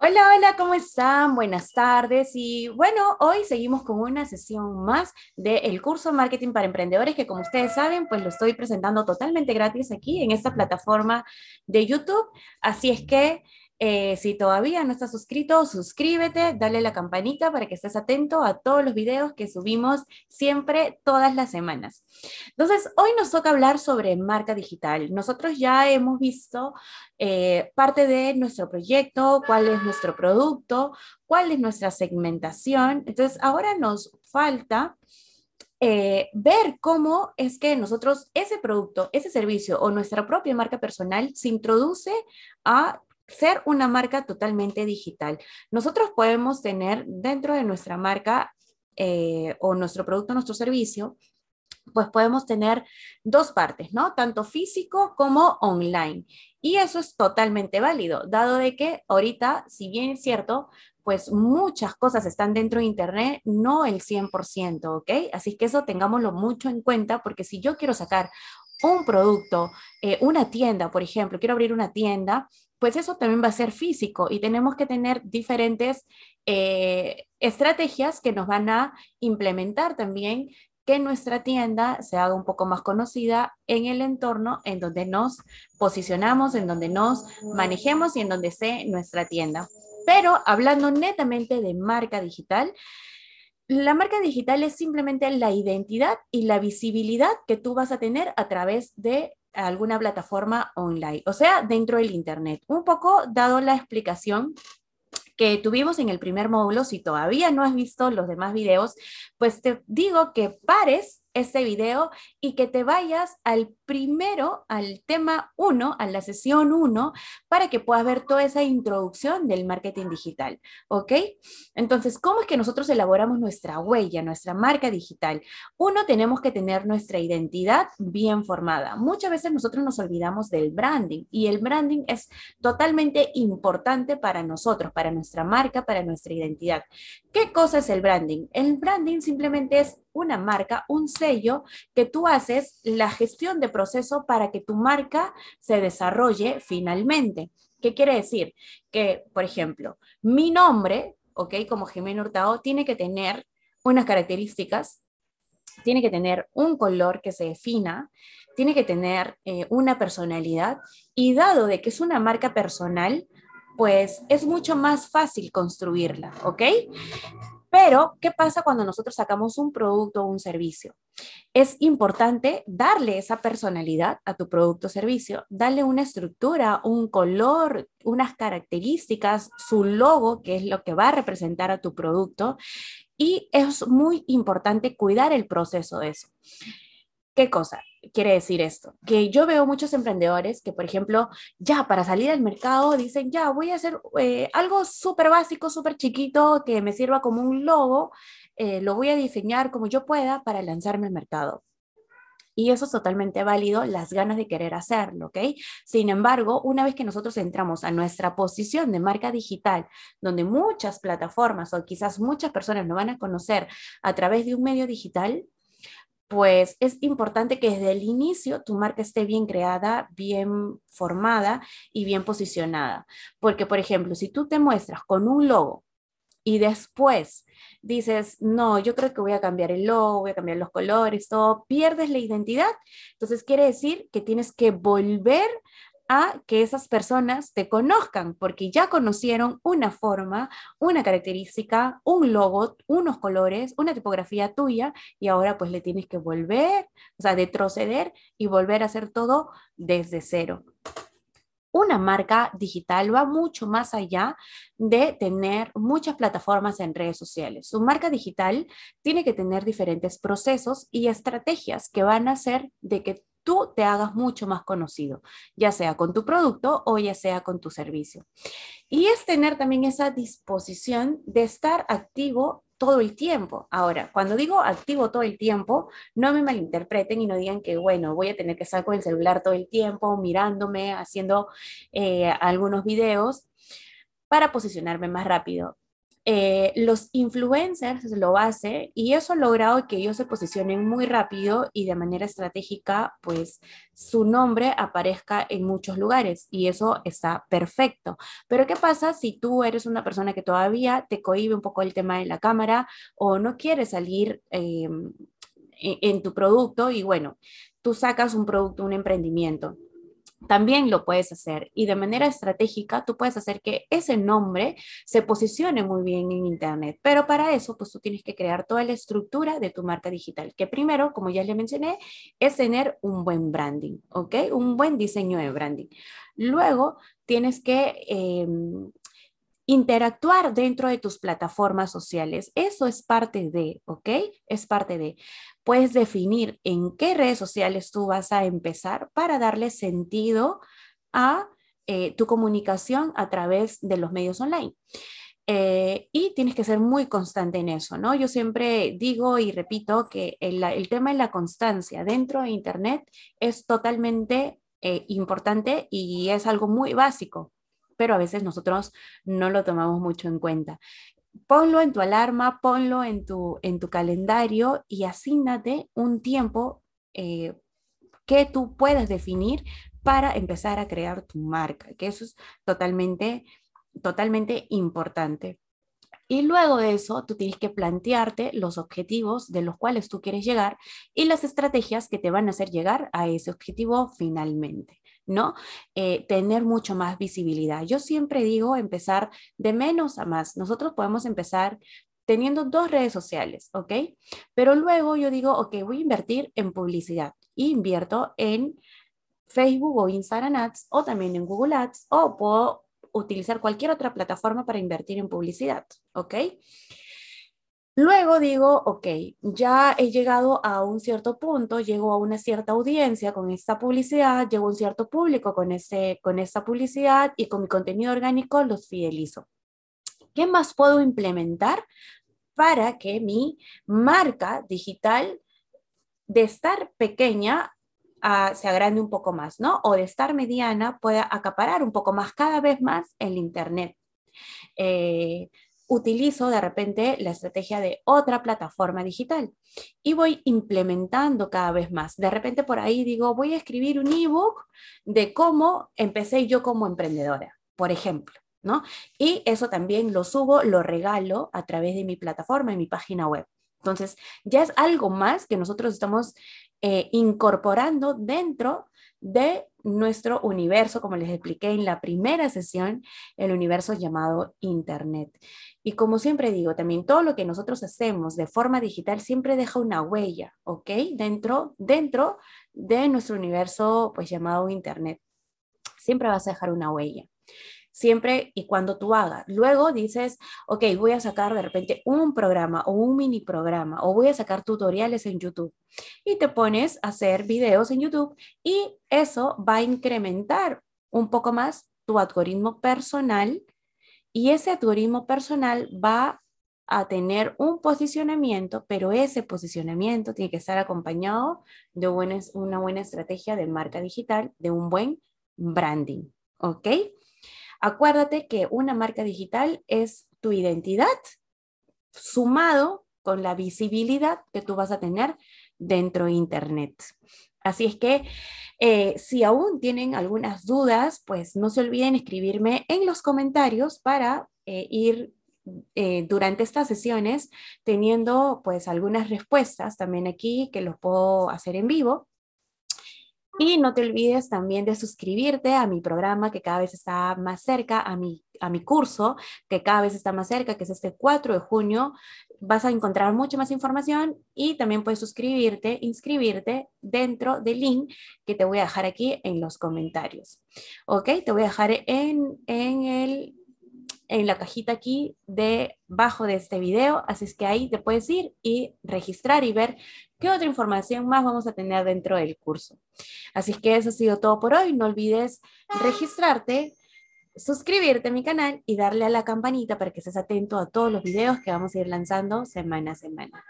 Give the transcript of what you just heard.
Hola, hola, ¿cómo están? Buenas tardes. Y bueno, hoy seguimos con una sesión más del curso Marketing para Emprendedores, que como ustedes saben, pues lo estoy presentando totalmente gratis aquí en esta plataforma de YouTube. Así es que eh, si todavía no estás suscrito, suscríbete, dale la campanita para que estés atento a todos los videos que subimos siempre, todas las semanas. Entonces, hoy nos toca hablar sobre marca digital. Nosotros ya hemos visto eh, parte de nuestro proyecto, cuál es nuestro producto, cuál es nuestra segmentación. Entonces, ahora nos falta... Eh, ver cómo es que nosotros ese producto, ese servicio o nuestra propia marca personal se introduce a ser una marca totalmente digital. Nosotros podemos tener dentro de nuestra marca eh, o nuestro producto, nuestro servicio, pues podemos tener dos partes, ¿no? Tanto físico como online. Y eso es totalmente válido, dado de que ahorita, si bien es cierto, pues muchas cosas están dentro de Internet, no el 100%, ¿ok? Así que eso tengámoslo mucho en cuenta, porque si yo quiero sacar un producto, eh, una tienda, por ejemplo, quiero abrir una tienda, pues eso también va a ser físico y tenemos que tener diferentes eh, estrategias que nos van a implementar también que nuestra tienda se haga un poco más conocida en el entorno en donde nos posicionamos, en donde nos manejemos y en donde esté nuestra tienda. Pero hablando netamente de marca digital, la marca digital es simplemente la identidad y la visibilidad que tú vas a tener a través de alguna plataforma online, o sea, dentro del Internet. Un poco dado la explicación que tuvimos en el primer módulo, si todavía no has visto los demás videos, pues te digo que pares este video y que te vayas al primero, al tema 1, a la sesión 1, para que puedas ver toda esa introducción del marketing digital, ¿ok? Entonces, ¿cómo es que nosotros elaboramos nuestra huella, nuestra marca digital? Uno, tenemos que tener nuestra identidad bien formada. Muchas veces nosotros nos olvidamos del branding y el branding es totalmente importante para nosotros, para nuestra marca, para nuestra identidad. ¿Qué cosa es el branding? El branding simplemente es una marca, un sello que tú haces la gestión de proceso para que tu marca se desarrolle finalmente. ¿Qué quiere decir? Que, por ejemplo, mi nombre, ¿ok? Como Jimena Hurtado, tiene que tener unas características, tiene que tener un color que se defina, tiene que tener eh, una personalidad y dado de que es una marca personal, pues es mucho más fácil construirla, ¿ok? Pero, ¿qué pasa cuando nosotros sacamos un producto o un servicio? Es importante darle esa personalidad a tu producto o servicio, darle una estructura, un color, unas características, su logo, que es lo que va a representar a tu producto. Y es muy importante cuidar el proceso de eso. ¿Qué cosa? Quiere decir esto? Que yo veo muchos emprendedores que, por ejemplo, ya para salir al mercado dicen, ya voy a hacer eh, algo súper básico, súper chiquito, que me sirva como un logo, eh, lo voy a diseñar como yo pueda para lanzarme al mercado. Y eso es totalmente válido, las ganas de querer hacerlo, ¿ok? Sin embargo, una vez que nosotros entramos a nuestra posición de marca digital, donde muchas plataformas o quizás muchas personas nos van a conocer a través de un medio digital, pues es importante que desde el inicio tu marca esté bien creada, bien formada y bien posicionada. Porque, por ejemplo, si tú te muestras con un logo y después dices, no, yo creo que voy a cambiar el logo, voy a cambiar los colores, todo, pierdes la identidad. Entonces quiere decir que tienes que volver a que esas personas te conozcan, porque ya conocieron una forma, una característica, un logo, unos colores, una tipografía tuya, y ahora pues le tienes que volver, o sea, retroceder y volver a hacer todo desde cero. Una marca digital va mucho más allá de tener muchas plataformas en redes sociales. Su marca digital tiene que tener diferentes procesos y estrategias que van a hacer de que tú te hagas mucho más conocido, ya sea con tu producto o ya sea con tu servicio. Y es tener también esa disposición de estar activo todo el tiempo. Ahora, cuando digo activo todo el tiempo, no me malinterpreten y no digan que, bueno, voy a tener que estar con el celular todo el tiempo, mirándome, haciendo eh, algunos videos para posicionarme más rápido. Eh, los influencers lo hacen y eso ha logrado que ellos se posicionen muy rápido y de manera estratégica, pues su nombre aparezca en muchos lugares y eso está perfecto. Pero ¿qué pasa si tú eres una persona que todavía te cohibe un poco el tema de la cámara o no quieres salir em, en tu producto y bueno, tú sacas un producto, un emprendimiento? También lo puedes hacer y de manera estratégica tú puedes hacer que ese nombre se posicione muy bien en Internet. Pero para eso, pues tú tienes que crear toda la estructura de tu marca digital, que primero, como ya le mencioné, es tener un buen branding, ¿ok? Un buen diseño de branding. Luego, tienes que em, interactuar dentro de tus plataformas sociales. Eso es parte de, ¿ok? Es parte de. Puedes definir en qué redes sociales tú vas a empezar para darle sentido a eh, tu comunicación a través de los medios online. Eh, y tienes que ser muy constante en eso, ¿no? Yo siempre digo y repito que el, tema de la constancia dentro de Internet es totalmente eh, importante y es algo muy básico pero a veces nosotros no lo tomamos mucho en cuenta. Ponlo en tu alarma, ponlo en tu, en tu calendario y asígnate un tiempo eh, que tú puedes definir para empezar a crear tu marca, que eso es totalmente, totalmente importante. Y luego de eso, tú tienes que plantearte los objetivos de los cuales tú quieres llegar y las estrategias que te van a hacer llegar a ese objetivo finalmente. ¿No? Eh, tener mucho más visibilidad. Yo siempre digo empezar de menos a más. Nosotros podemos empezar teniendo dos redes sociales, ¿ok? Pero luego yo digo, ok, voy a invertir en publicidad y invierto en Facebook o Instagram Ads o también en Google Ads o puedo utilizar cualquier otra plataforma para invertir en publicidad, ¿ok? Luego digo, ok, ya he llegado a un cierto punto, llego a una cierta audiencia con esta publicidad, llego a un cierto público con, ese, con esta publicidad y con mi contenido orgánico los fidelizo. ¿Qué más puedo implementar para que mi marca digital de estar pequeña ah, se agrande un poco más, ¿no? O de estar mediana pueda acaparar un poco más cada vez más el Internet. Eh, utilizo de repente la estrategia de otra plataforma digital y voy implementando cada vez más. De repente por ahí digo, voy a escribir un ebook de cómo empecé yo como emprendedora, por ejemplo. ¿No? Y eso también lo subo, lo regalo a través de mi plataforma, en mi página web. Entonces, ya es algo más que nosotros estamos eh, incorporando dentro de nuestro universo, como les expliqué en la primera sesión, el universo llamado Internet. Y como siempre digo, también todo lo que nosotros hacemos de forma digital siempre deja una huella, ¿ok? Dentro, dentro de nuestro universo, pues llamado Internet. Siempre vas a dejar una huella siempre y cuando tú hagas. Luego dices, ok, voy a sacar de repente un programa o un mini programa o voy a sacar tutoriales en YouTube y te pones a hacer videos en YouTube y eso va a incrementar un poco más tu algoritmo personal y ese algoritmo personal va a tener un posicionamiento, pero ese posicionamiento tiene que estar acompañado de una buena estrategia de marca digital, de un buen branding, ¿ok? Acuérdate que una marca digital es tu identidad sumado con la visibilidad que tú vas a tener dentro de Internet. Así es que eh, si aún tienen algunas dudas, pues no se olviden escribirme en los comentarios para eh, ir eh, durante estas sesiones teniendo pues algunas respuestas también aquí que los puedo hacer en vivo y no te olvides también de suscribirte a mi programa que cada vez está más cerca, a mi, a mi curso que cada vez está más cerca, que es este 4 de junio. Vas a encontrar mucha más información y también puedes suscribirte, inscribirte dentro del link que te voy a dejar aquí en los comentarios. Ok, te voy a dejar en, en el en la cajita aquí debajo de este video, así es que ahí te puedes ir y registrar y ver qué otra información más vamos a tener dentro del curso. Así es que eso ha sido todo por hoy, no olvides registrarte, suscribirte a mi canal y darle a la campanita para que estés atento a todos los videos que vamos a ir lanzando semana a semana.